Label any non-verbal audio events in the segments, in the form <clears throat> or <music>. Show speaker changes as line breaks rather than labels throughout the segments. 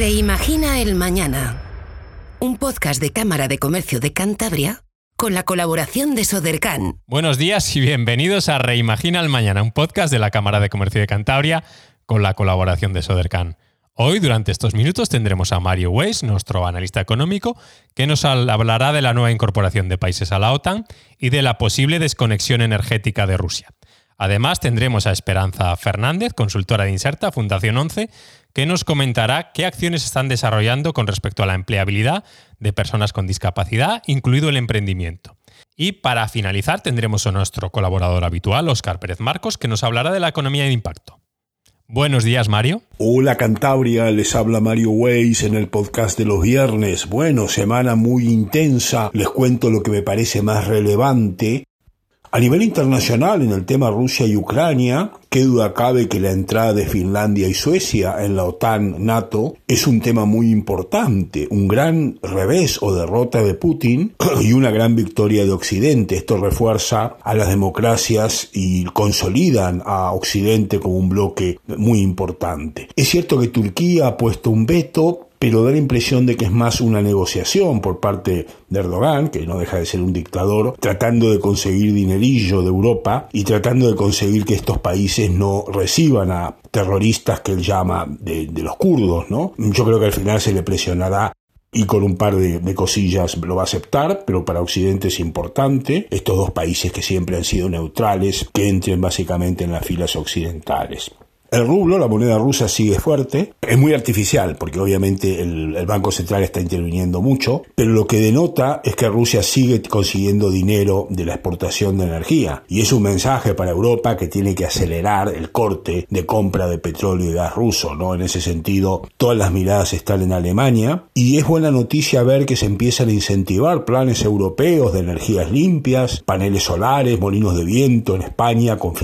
Reimagina el Mañana. Un podcast de Cámara de Comercio de Cantabria con la colaboración de Sodercan.
Buenos días y bienvenidos a Reimagina el Mañana, un podcast de la Cámara de Comercio de Cantabria con la colaboración de Sodercan. Hoy, durante estos minutos, tendremos a Mario Weiss, nuestro analista económico, que nos hablará de la nueva incorporación de países a la OTAN y de la posible desconexión energética de Rusia. Además, tendremos a Esperanza Fernández, consultora de Inserta, Fundación 11, que nos comentará qué acciones están desarrollando con respecto a la empleabilidad de personas con discapacidad, incluido el emprendimiento. Y para finalizar, tendremos a nuestro colaborador habitual, Óscar Pérez Marcos, que nos hablará de la economía de impacto. Buenos días, Mario.
Hola, Cantabria, les habla Mario Weiss en el podcast de los viernes. Bueno, semana muy intensa. Les cuento lo que me parece más relevante a nivel internacional, en el tema Rusia y Ucrania, qué duda cabe que la entrada de Finlandia y Suecia en la OTAN-NATO es un tema muy importante, un gran revés o derrota de Putin <clears throat> y una gran victoria de Occidente. Esto refuerza a las democracias y consolidan a Occidente como un bloque muy importante. Es cierto que Turquía ha puesto un veto, pero da la impresión de que es más una negociación por parte de Erdogan, que no deja de ser un dictador, tratando de conseguir dinerillo de Europa y tratando de conseguir que estos países no reciban a terroristas que él llama de, los kurdos, ¿no? Yo creo que al final se le presionará y con un par de, de, cosillas lo va a aceptar, pero para Occidente es importante, estos dos países que siempre han sido neutrales, que entren básicamente en las filas occidentales. El rublo, la moneda rusa, sigue fuerte. Es muy artificial, porque obviamente el, Banco Central está interviniendo mucho, pero lo que denota es que Rusia sigue consiguiendo dinero de la exportación de energía. Y es un mensaje para Europa que tiene que acelerar el corte de compra de petróleo y gas ruso, ¿no? En ese sentido, todas las miradas están en Alemania. Y es buena noticia ver que se empiezan a incentivar planes europeos de energías limpias, paneles solares, molinos de viento en España con,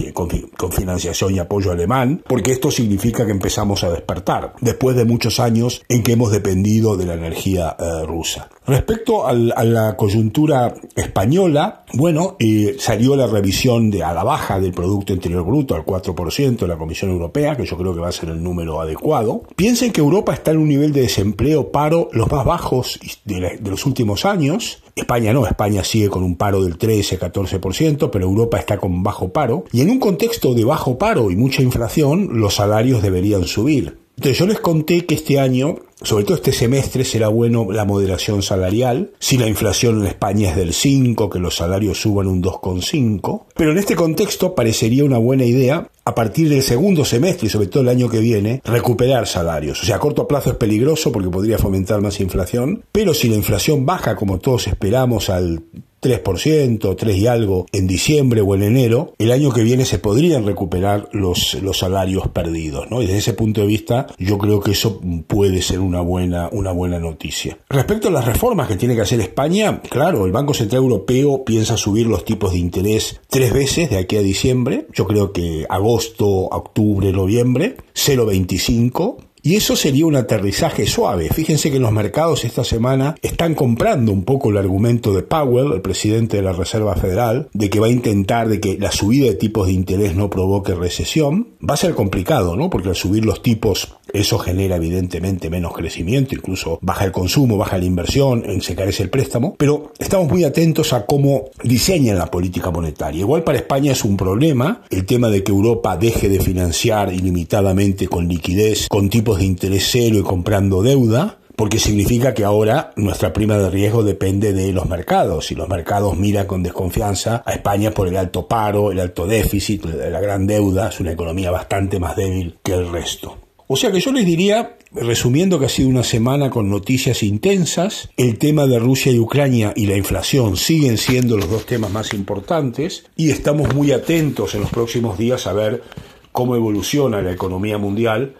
con financiación y apoyo alemán porque esto significa que empezamos a despertar, después de muchos años en que hemos dependido de la energía eh, rusa. Respecto a la coyuntura española, bueno, eh, salió la revisión de a la baja del Producto Interior Bruto al 4% de la Comisión Europea, que yo creo que va a ser el número adecuado. Piensen que Europa está en un nivel de desempleo, paro, los más bajos de, de los últimos años, España no, España sigue con un paro del 13-14%, pero Europa está con bajo paro. Y en un contexto de bajo paro y mucha inflación, los salarios deberían subir. Entonces yo les conté que este año, sobre todo este semestre, será bueno la moderación salarial. Si la inflación en España es del 5, que los salarios suban un 2,5. Pero en este contexto parecería una buena idea, a partir del segundo semestre y sobre todo el año que viene, recuperar salarios. O sea, a corto plazo es peligroso porque podría fomentar más inflación, pero si la inflación baja como todos esperamos al 3%, 3 y algo en diciembre o en enero, el año que viene se podrían recuperar los, los salarios perdidos. ¿no? Y desde ese punto de vista, yo creo que eso puede ser una buena, una buena noticia. Respecto a las reformas que tiene que hacer España, claro, el Banco Central Europeo piensa subir los tipos de interés tres veces de aquí a diciembre. Yo creo que agosto, octubre, noviembre, 0,25 y eso sería un aterrizaje suave. Fíjense que los mercados esta semana están comprando un poco el argumento de Powell, el presidente de la Reserva Federal, de que va a intentar de que la subida de tipos de interés no provoque recesión. Va a ser complicado, ¿no? Porque al subir los tipos eso genera evidentemente menos crecimiento, incluso baja el consumo, baja la inversión, se carece el préstamo, pero estamos muy atentos a cómo diseñan la política monetaria. Igual para España es un problema el tema de que Europa deje de financiar ilimitadamente con liquidez, con tipos de interés cero y comprando deuda, porque significa que ahora nuestra prima de riesgo depende de los mercados y los mercados miran con desconfianza a España por el alto paro, el alto déficit, la gran deuda, es una economía bastante más débil que el resto. O sea que yo les diría, resumiendo que ha sido una semana con noticias intensas, el tema de Rusia y Ucrania y la inflación siguen siendo los dos temas más importantes y estamos muy atentos en los próximos días a ver cómo evoluciona la economía mundial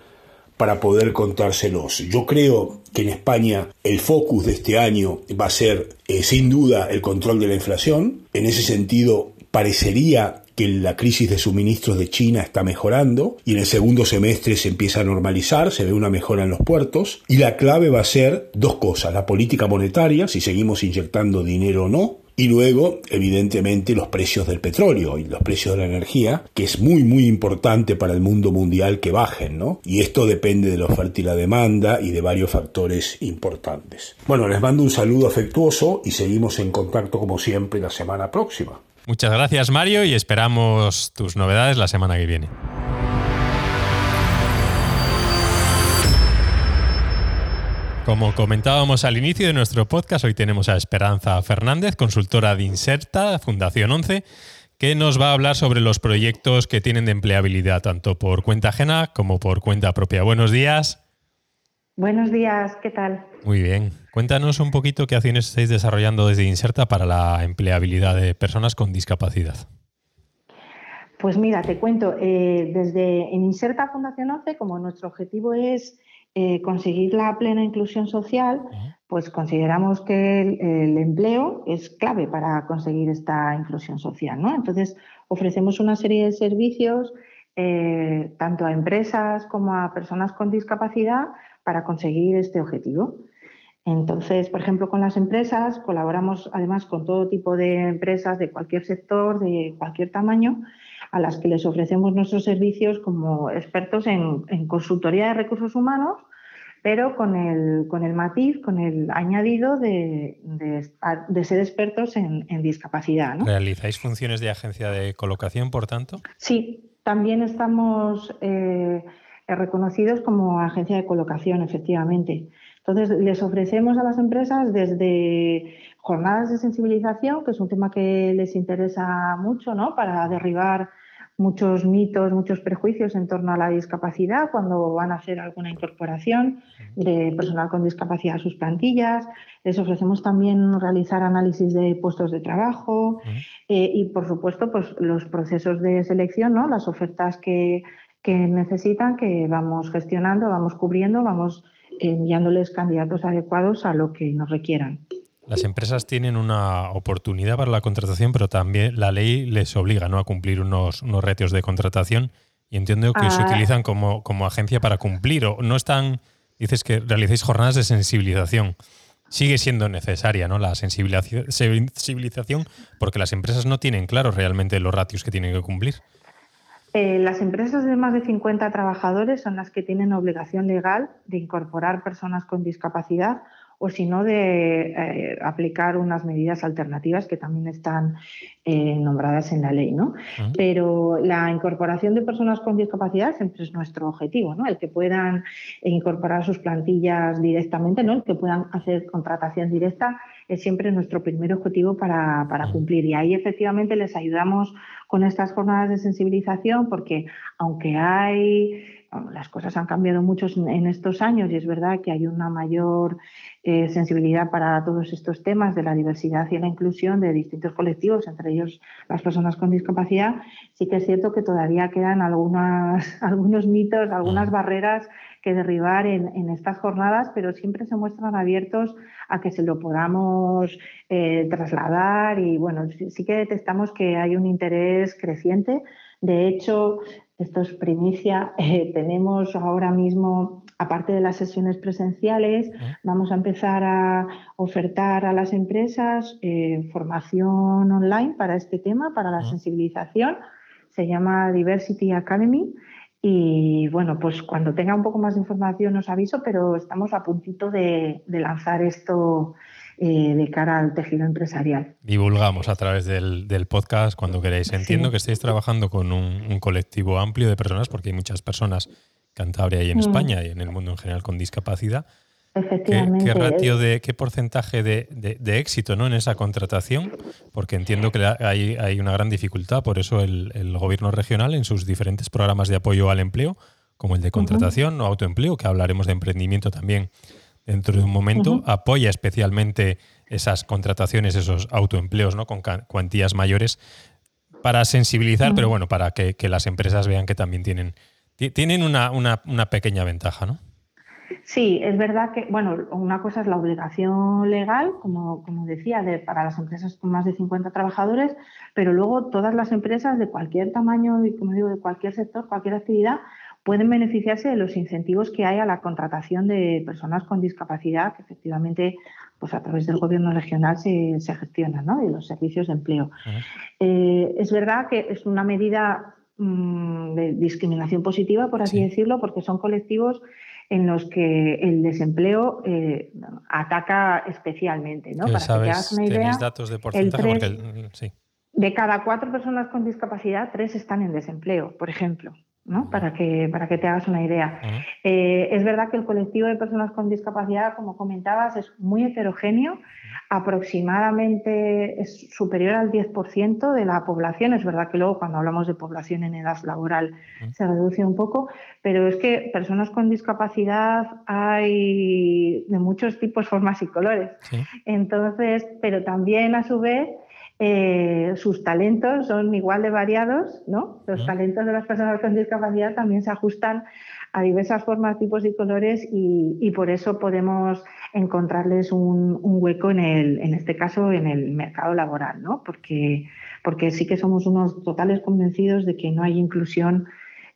para poder contárselos. Yo creo que en España el focus de este año va a ser eh, sin duda el control de la inflación. En ese sentido, parecería que la crisis de suministros de China está mejorando y en el segundo semestre se empieza a normalizar, se ve una mejora en los puertos y la clave va a ser dos cosas, la política monetaria, si seguimos inyectando dinero o no, Y luego, evidentemente, los precios del petróleo y los precios de la energía, que es muy, muy importante para el mundo mundial que bajen, ¿no? Y esto depende de la oferta y la demanda y de varios factores importantes. Bueno, les mando un saludo afectuoso y seguimos en contacto como siempre la semana próxima.
Muchas gracias Mario y esperamos tus novedades la semana que viene. Como comentábamos al inicio de nuestro podcast, hoy tenemos a Esperanza Fernández, consultora de Inserta, Fundación 11, que nos va a hablar sobre los proyectos que tienen de empleabilidad, tanto por cuenta ajena como por cuenta propia. Buenos días.
Buenos días, ¿qué tal?
Muy bien. Cuéntanos un poquito qué acciones estáis desarrollando desde Inserta para la empleabilidad de personas con discapacidad.
Pues mira, te cuento, eh, desde en Inserta Fundación 11, como nuestro objetivo es eh, conseguir la plena inclusión social, pues consideramos que el, empleo es clave para conseguir esta inclusión social. ¿no? Entonces, ofrecemos una serie de servicios eh, tanto a empresas como a personas con discapacidad para conseguir este objetivo. Entonces, por ejemplo, con las empresas colaboramos además con todo tipo de empresas de cualquier sector, de cualquier tamaño, a las que les ofrecemos nuestros servicios como expertos en, consultoría de recursos humanos, pero con el, con el matiz, con el añadido de, ser expertos en, discapacidad.
¿Realizáis funciones de agencia de colocación, por tanto?
Sí, también estamos eh, reconocidos como agencia de colocación, efectivamente. Entonces, les ofrecemos a las empresas desde jornadas de sensibilización, que es un tema que les interesa mucho, ¿no? Para derribar muchos mitos, muchos prejuicios en torno a la discapacidad cuando van a hacer alguna incorporación de personal con discapacidad a sus plantillas. Les ofrecemos también realizar análisis de puestos de trabajo eh, y, por supuesto, pues los procesos de selección, ¿no? las ofertas que, que necesitan, que vamos gestionando, vamos cubriendo, vamos enviándoles candidatos adecuados a lo que nos requieran.
Las empresas tienen una oportunidad para la contratación, pero también la ley les obliga ¿no? a cumplir unos, unos ratios de contratación y entiendo que se ah. utilizan como, como agencia para cumplir o no están, dices que realicéis jornadas de sensibilización. Sigue siendo necesaria ¿no? la sensibilización porque las empresas no tienen claros realmente los ratios que tienen que cumplir.
Eh, las empresas de más de 50 trabajadores son las que tienen obligación legal de incorporar personas con discapacidad o si no de eh, aplicar unas medidas alternativas que también están eh, nombradas en la ley. ¿no? Pero la incorporación de personas con discapacidad siempre es nuestro objetivo, ¿no? el que puedan incorporar sus plantillas directamente, ¿no? el que puedan hacer contratación directa es siempre nuestro primer objetivo para, para cumplir. Y ahí efectivamente les ayudamos con estas jornadas de sensibilización porque aunque hay las cosas han cambiado mucho en estos años y es verdad que hay una mayor eh, sensibilidad para todos estos temas de la diversidad y la inclusión de distintos colectivos, entre ellos las personas con discapacidad. Sí que es cierto que todavía quedan algunas, <laughs> algunos mitos, algunas barreras que derribar en, estas jornadas, pero siempre se muestran abiertos a que se lo podamos eh, trasladar y bueno, sí que detectamos que hay un interés creciente. De hecho, esto es primicia. Eh, tenemos ahora mismo, aparte de las sesiones presenciales, vamos a empezar a ofertar a las empresas eh, formación online para este tema, para la sensibilización. Se llama Diversity Academy. Y bueno, pues cuando tenga un poco más de información os aviso, pero estamos a puntito de lanzar esto eh, de cara al tejido empresarial.
Divulgamos a través del, podcast cuando queréis. Entiendo que estáis trabajando con un, colectivo amplio de personas, porque hay muchas personas, Cantabria y en mm. España y en el mundo en general, con discapacidad.
Efectivamente.
¿Qué, ratio de, qué porcentaje de, éxito ¿no? en esa contratación? Porque entiendo que hay, hay una gran dificultad, por eso el, gobierno regional en sus diferentes programas de apoyo al empleo, como el de contratación o autoempleo, que hablaremos de emprendimiento también dentro de un momento, apoya especialmente esas contrataciones, esos autoempleos ¿no? con cuantías mayores para sensibilizar, pero bueno, para que, las empresas vean que también tienen, tienen una, una, pequeña ventaja, ¿no?
Sí, es verdad que, bueno, una cosa es la obligación legal, como, como decía, de, para las empresas con más de 50 trabajadores, pero luego todas las empresas de cualquier tamaño y, como digo, de cualquier sector, cualquier actividad, pueden beneficiarse de los incentivos que hay a la contratación de personas con discapacidad, que efectivamente pues a través del gobierno regional se, se gestionan, ¿no? y los servicios de empleo. Eh, es verdad que es una medida mm, de discriminación positiva, por así decirlo, porque son colectivos en los que el desempleo eh, ataca especialmente. ¿no?
Para que te hagas una idea, datos de porcentaje?
De cada cuatro personas con discapacidad, tres están en desempleo, por ejemplo. ¿No? para, que, para que te hagas una idea. Eh, es verdad que el colectivo de personas con discapacidad, como comentabas, es muy heterogéneo, aproximadamente es superior al 10% de la población. Es verdad que luego cuando hablamos de población en edad laboral se reduce un poco, pero es que personas con discapacidad hay de muchos tipos, formas y colores. Entonces, pero también a su vez eh, sus talentos son igual de variados, ¿no? Los talentos de las personas con discapacidad también se ajustan a diversas formas, tipos y colores y, por eso podemos encontrarles un, hueco en, el, en este caso en el mercado laboral, ¿no? Porque, porque sí que somos unos totales convencidos de que no hay inclusión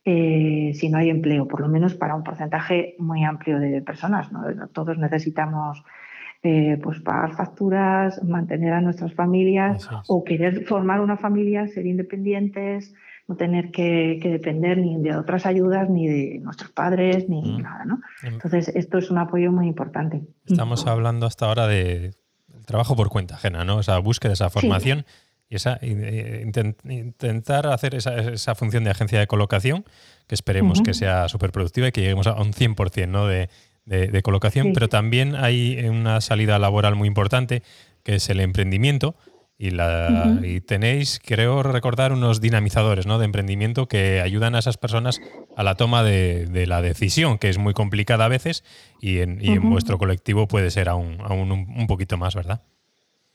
eh, si no hay empleo, por lo menos para un porcentaje muy amplio de personas. ¿no? Todos necesitamos eh, pues pagar facturas, mantener a nuestras familias o querer formar una familia, ser independientes, no tener que, depender ni de otras ayudas, ni de nuestros padres, ni mm. nada. ¿no? Em. Entonces, esto es un apoyo muy importante.
Estamos hablando hasta ahora de trabajo por cuenta ajena, ¿no? Esa búsqueda, esa formación. Y esa, eh, intentar hacer esa, función de agencia de colocación, que esperemos que sea súper productiva y que lleguemos a un 100% ¿no? de, de, colocación, pero también hay una salida laboral muy importante, que es el emprendimiento. Y, la, y tenéis, creo recordar, unos dinamizadores ¿no? de emprendimiento que ayudan a esas personas a la toma de, la decisión, que es muy complicada a veces, y en, y en vuestro colectivo puede ser aún, aún un, poquito más, ¿verdad?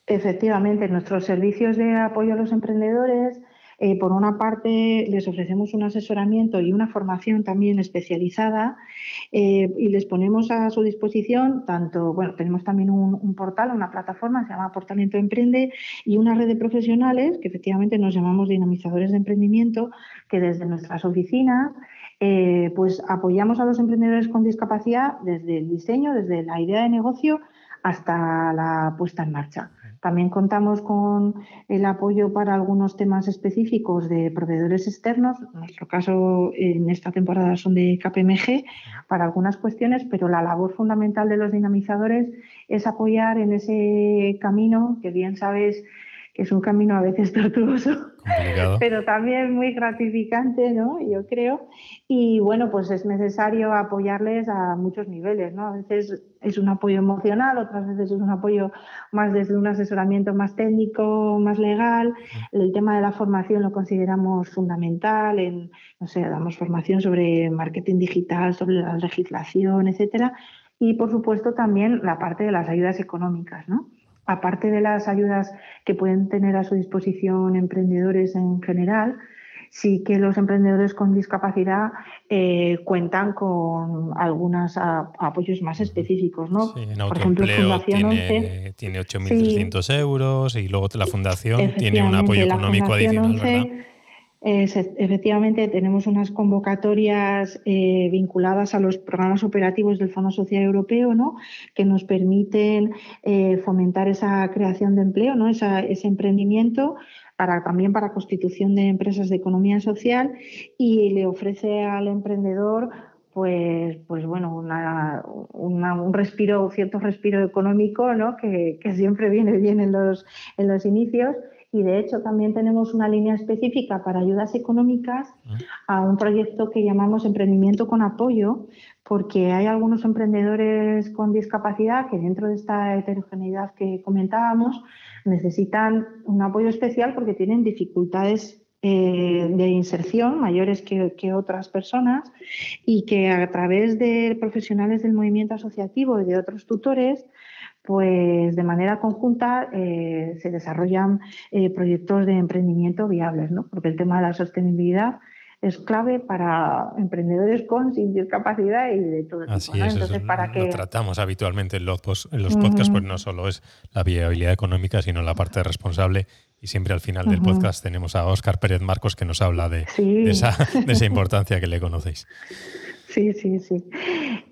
Efectivamente, nuestros servicios de apoyo a los emprendedores eh, por una parte, les ofrecemos un asesoramiento y una formación también especializada eh, y les ponemos a su disposición tanto, bueno, tenemos también un, portal, una plataforma, se llama Portalento Emprende y una red de profesionales que efectivamente nos llamamos dinamizadores de emprendimiento, que desde nuestras oficinas eh, pues apoyamos a los emprendedores con discapacidad desde el diseño, desde la idea de negocio hasta la puesta en marcha. También contamos con el apoyo para algunos temas específicos de proveedores externos. En nuestro caso, en esta temporada son de KPMG para algunas cuestiones, pero la labor fundamental de los dinamizadores es apoyar en ese camino que bien sabes que es un camino a veces <laughs> tortuoso, pero también muy gratificante, ¿no? Yo creo. Y bueno, pues es necesario apoyarles a muchos niveles, ¿no? A veces es un apoyo emocional, otras veces es un apoyo más desde un asesoramiento más técnico, más legal. El tema de la formación lo consideramos fundamental, en, no sé, damos formación sobre marketing digital, sobre la legislación, etcétera. Y por supuesto también la parte de las ayudas económicas, ¿no? Aparte de las ayudas que pueden tener a su disposición emprendedores en general, sí que los emprendedores con discapacidad eh, cuentan con algunos apoyos más específicos, ¿no?
Por ejemplo, Fundación tiene, tiene 8.300 euros y luego la Fundación tiene un apoyo económico adicional, ¿verdad?
Efectivamente, tenemos unas convocatorias eh, vinculadas a los programas operativos del Fondo Social Europeo, ¿no? que nos permiten eh, fomentar esa creación de empleo, ¿no? ese emprendimiento. Para, también para constitución de empresas de economía social y le ofrece al emprendedor pues, pues bueno, un respiro, cierto respiro económico, ¿no? que, que siempre viene bien en los, en los inicios y de hecho también tenemos una línea específica para ayudas económicas a un proyecto que llamamos Emprendimiento con Apoyo, porque hay algunos emprendedores con discapacidad que dentro de esta heterogeneidad que comentábamos necesitan un apoyo especial porque tienen dificultades eh, de inserción mayores que, que, otras personas y que a través de profesionales del movimiento asociativo y de otros tutores pues de manera conjunta eh, se desarrollan eh, proyectos de emprendimiento viables, ¿no? porque el tema de la sostenibilidad es clave para emprendedores con sin discapacidad y de todo
Así tipo. Es, Entonces, para que... lo tratamos habitualmente en los, en los podcasts, pues no solo es la viabilidad económica, sino la parte responsable y siempre al final del podcast tenemos a Óscar Pérez Marcos que nos habla de, esa, <laughs> importancia que le conocéis.
Sí, sí, sí.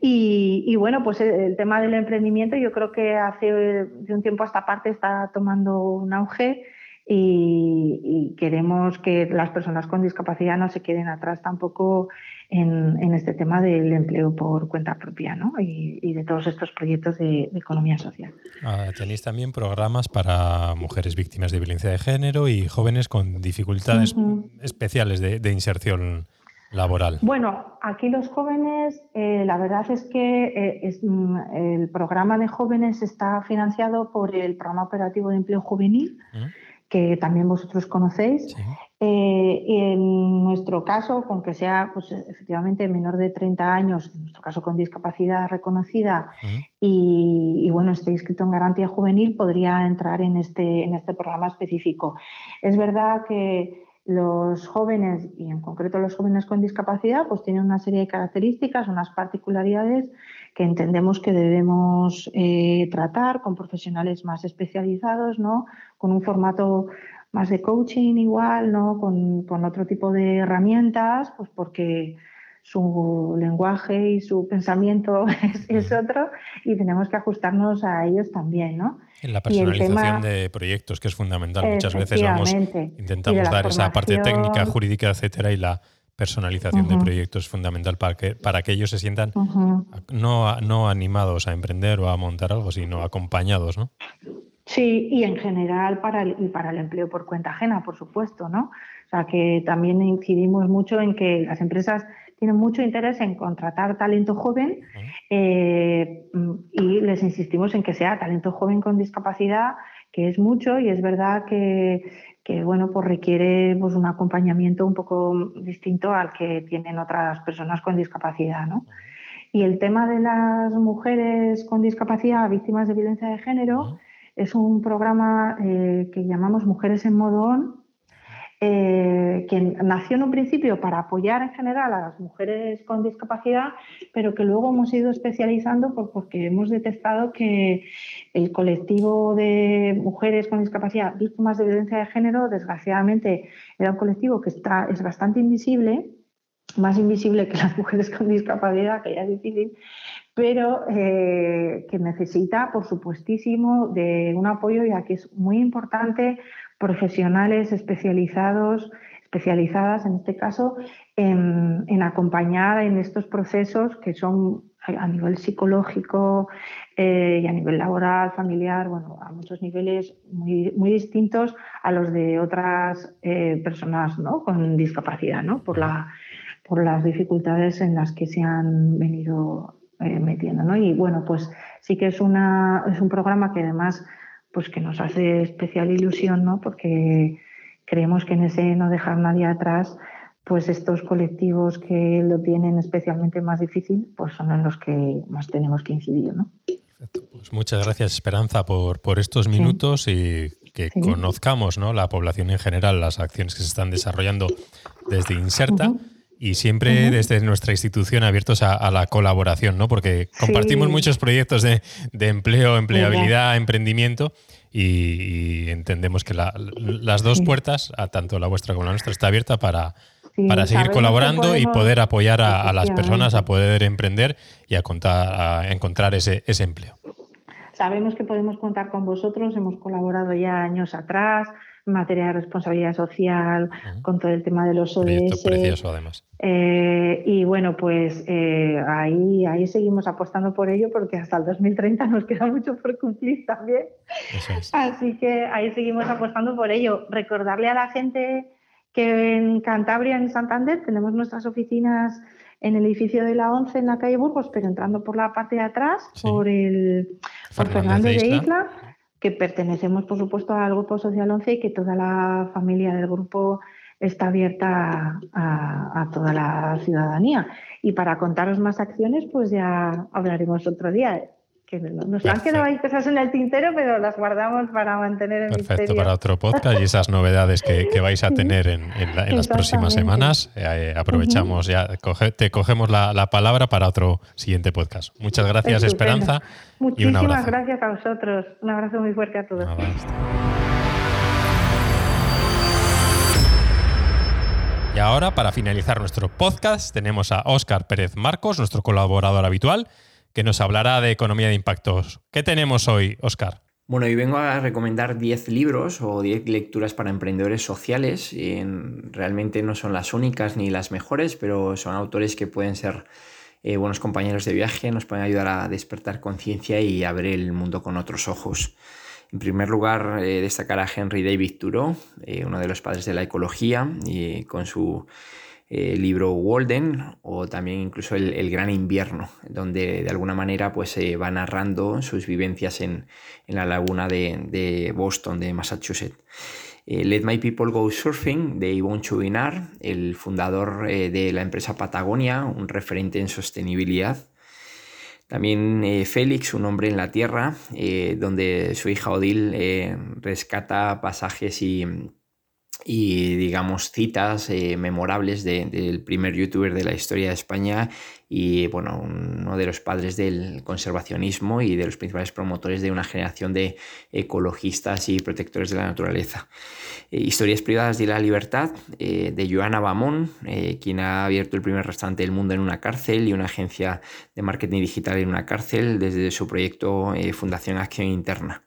Y, bueno, pues el, tema del emprendimiento yo creo que hace de un tiempo a esta parte está tomando un auge y, queremos que las personas con discapacidad no se queden atrás tampoco en, este tema del empleo por cuenta propia ¿no? y, de todos estos proyectos de, economía social.
Ah, tenéis también programas para mujeres víctimas de violencia de género y jóvenes con dificultades especiales de, inserción laboral.
Bueno, aquí los jóvenes, eh, la verdad es que eh, mm, el programa de jóvenes está financiado por el programa operativo de empleo juvenil que también vosotros conocéis. Eh, y en nuestro caso, con que sea pues, efectivamente menor de 30 años, en nuestro caso con discapacidad reconocida y, bueno, esté inscrito en garantía juvenil, podría entrar en este, en este programa específico. Es verdad que los jóvenes, y en concreto los jóvenes con discapacidad, pues tienen una serie de características, unas particularidades que entendemos que debemos eh, tratar con profesionales más especializados, ¿no? con un formato más de coaching igual, ¿no? con, otro tipo de herramientas, pues porque su lenguaje y su pensamiento <laughs> es, otro y tenemos que ajustarnos a ellos también, ¿no?
En la personalización de proyectos, que es fundamental. Muchas veces intentamos dar esa parte técnica, jurídica, etcétera, y la personalización de proyectos es fundamental para que, para que ellos se sientan no, no animados a emprender o a montar algo, sino acompañados, ¿no?
Sí, y en general para el, para el empleo por cuenta ajena, por supuesto, ¿no? O sea, que también incidimos mucho en que las empresas tienen mucho interés en contratar talento joven eh, y les insistimos en que sea talento joven con discapacidad, que es mucho y es verdad que, que bueno, pues requiere pues, un acompañamiento un poco distinto al que tienen otras personas con discapacidad, ¿no? Y el tema de las mujeres con discapacidad víctimas de violencia de género, es un programa eh, que llamamos Mujeres en Modo On, eh, que nació en un principio para apoyar en general a las mujeres con discapacidad, pero que luego hemos ido especializando porque hemos detectado que el colectivo de mujeres con discapacidad víctimas de violencia de género, desgraciadamente, era un colectivo que está, es bastante invisible, más invisible que las <laughs> mujeres con discapacidad, que ya es difícil, pero eh, que necesita, por supuestísimo, de un apoyo, ya que es muy importante, profesionales especializados, especializadas en este caso, en, acompañar en estos procesos que son a nivel psicológico eh, y a nivel laboral, familiar, bueno, a muchos niveles muy, muy distintos a los de otras eh, personas ¿no? con discapacidad, ¿no? por, la, por las dificultades en las que se han venido eh, metiendo, ¿no? Y bueno, pues sí que es, una, es un programa que además pues que nos hace especial ilusión, ¿no? Porque creemos que en ese no dejar nadie atrás, pues estos colectivos que lo tienen especialmente más difícil, pues son en los que más tenemos que incidir, ¿no?
Pues muchas gracias, Esperanza, por, por estos minutos y que conozcamos ¿no? la población en general, las acciones que se están desarrollando desde Inserta. Y siempre desde nuestra institución abiertos a, la colaboración, ¿no? Porque compartimos muchos proyectos de, empleo, empleabilidad, emprendimiento y, entendemos que las dos puertas, a tanto la vuestra como la nuestra, está abierta para, para seguir colaborando y poder apoyar a, las personas a poder emprender y a, contar, a encontrar ese, ese empleo.
Sabemos que podemos contar con vosotros, hemos colaborado ya años atrás, materia de responsabilidad social, con todo el tema de los ODS.
precioso, además.
Eh, y bueno, pues eh, ahí, ahí seguimos apostando por ello porque hasta el 2030 nos queda mucho por cumplir también. Así que ahí seguimos apostando por ello. Recordarle a la gente que en Cantabria, en Santander, tenemos nuestras oficinas en el edificio de la ONCE en la calle Burgos, pero entrando por la parte de atrás, por el por Fernández de Isla que pertenecemos, por supuesto, al Grupo Social 11 y que toda la familia del grupo está abierta a, toda la ciudadanía. Y para contaros más acciones, pues ya hablaremos otro día que nos han quedado ahí cosas en el tintero, pero las guardamos para mantener el
Perfecto, para otro podcast y esas novedades que, que vais a <laughs> tener en, en, las próximas semanas. Eh, eh, aprovechamos, ya te cogemos la, la, palabra para otro siguiente podcast. Muchas gracias, Esperanza.
Muchísimas un abrazo. gracias a vosotros. Un abrazo muy fuerte a todos.
Y ahora, para finalizar nuestro podcast, tenemos a Óscar Pérez Marcos, nuestro colaborador habitual, que nos hablará de economía de impactos. ¿Qué tenemos hoy, Óscar?
Bueno, hoy vengo a recomendar 10 libros o 10 lecturas para emprendedores sociales. realmente no son las únicas ni las mejores, pero son autores que pueden ser eh, buenos compañeros de viaje, nos pueden ayudar a despertar conciencia y a ver el mundo con otros ojos. En primer lugar, eh, destacar a Henry David Thoreau, eh, uno de los padres de la ecología, y con su eh, libro Walden o también incluso el, Gran Invierno, donde de alguna manera pues, se va narrando sus vivencias en, la laguna de, Boston, de Massachusetts. Let My People Go Surfing de Yvonne Chouinard, el fundador de la empresa Patagonia, un referente en sostenibilidad. También eh, Félix, un hombre en la tierra, eh, donde su hija Odil eh, rescata pasajes y, y digamos citas eh, memorables del primer youtuber de la historia de España y bueno, uno de los padres del conservacionismo y de los principales promotores de una generación de ecologistas y protectores de la naturaleza. Eh, Historias privadas de la libertad eh, de Joana Bamón, quien ha abierto el primer restaurante del mundo en una cárcel y una agencia de marketing digital en una cárcel desde su proyecto Fundación Acción Interna.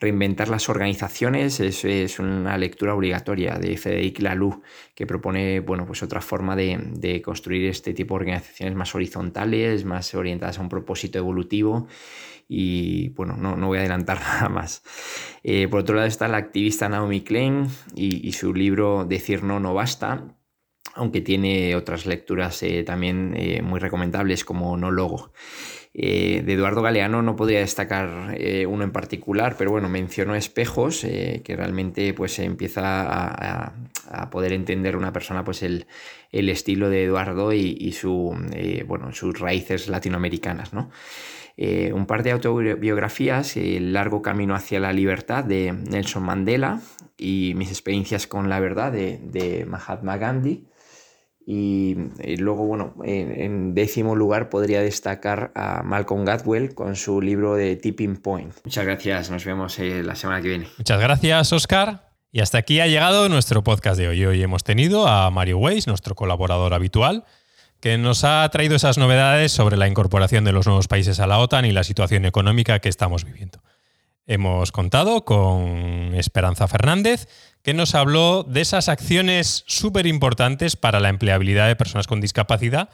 Reinventar las organizaciones es, una lectura obligatoria de Federic Laloux, que propone bueno, pues otra forma de, construir este tipo de organizaciones más horizontales, más orientadas a un propósito evolutivo y bueno, no, voy a adelantar <laughs> nada más. Eh, por otro lado está la activista Naomi Klein y, su libro Decir no no basta, aunque tiene otras lecturas eh, también eh, muy recomendables como No Logo. Eh, de Eduardo Galeano no podría destacar eh, uno en particular, pero bueno, mencionó espejos, eh, que realmente pues se empieza a, poder entender una persona pues el, estilo de Eduardo y, sus raíces latinoamericanas. ¿no? un par de autobiografías, El largo camino hacia la libertad de Nelson Mandela y Mis experiencias con la verdad de Mahatma Gandhi. Y, luego, bueno, en, décimo lugar podría destacar a Malcolm Gladwell con su libro de Tipping Point. Muchas gracias, nos vemos eh, la semana que viene.
Muchas gracias, Oscar. Y hasta aquí ha llegado nuestro podcast de hoy. Hoy hemos tenido a Mario Weiss, nuestro colaborador habitual, que nos ha traído esas novedades sobre la incorporación de los nuevos países a la OTAN y la situación económica que estamos viviendo. Hemos contado con Esperanza Fernández, que nos habló de esas acciones súper importantes para la empleabilidad de personas con discapacidad,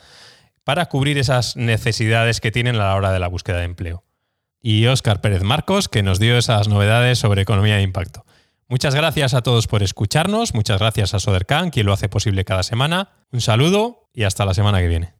para cubrir esas necesidades que tienen a la hora de la búsqueda de empleo. Y Óscar Pérez Marcos, que nos dio esas novedades sobre economía de impacto. Muchas gracias a todos por escucharnos, muchas gracias a Sodercan, quien lo hace posible cada semana. Un saludo y hasta la semana que viene.